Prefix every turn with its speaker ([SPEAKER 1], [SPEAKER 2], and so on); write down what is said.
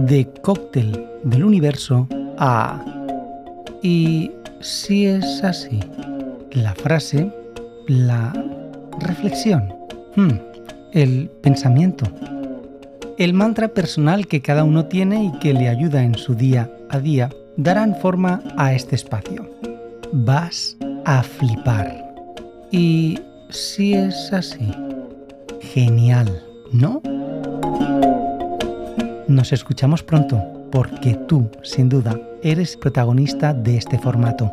[SPEAKER 1] de cóctel del universo a... ¿Y si es así? La frase, la reflexión, hmm, el pensamiento, el mantra personal que cada uno tiene y que le ayuda en su día a día darán forma a este espacio. Vas a flipar. ¿Y si es así? Genial, ¿no? Nos escuchamos pronto porque tú, sin duda, eres protagonista de este formato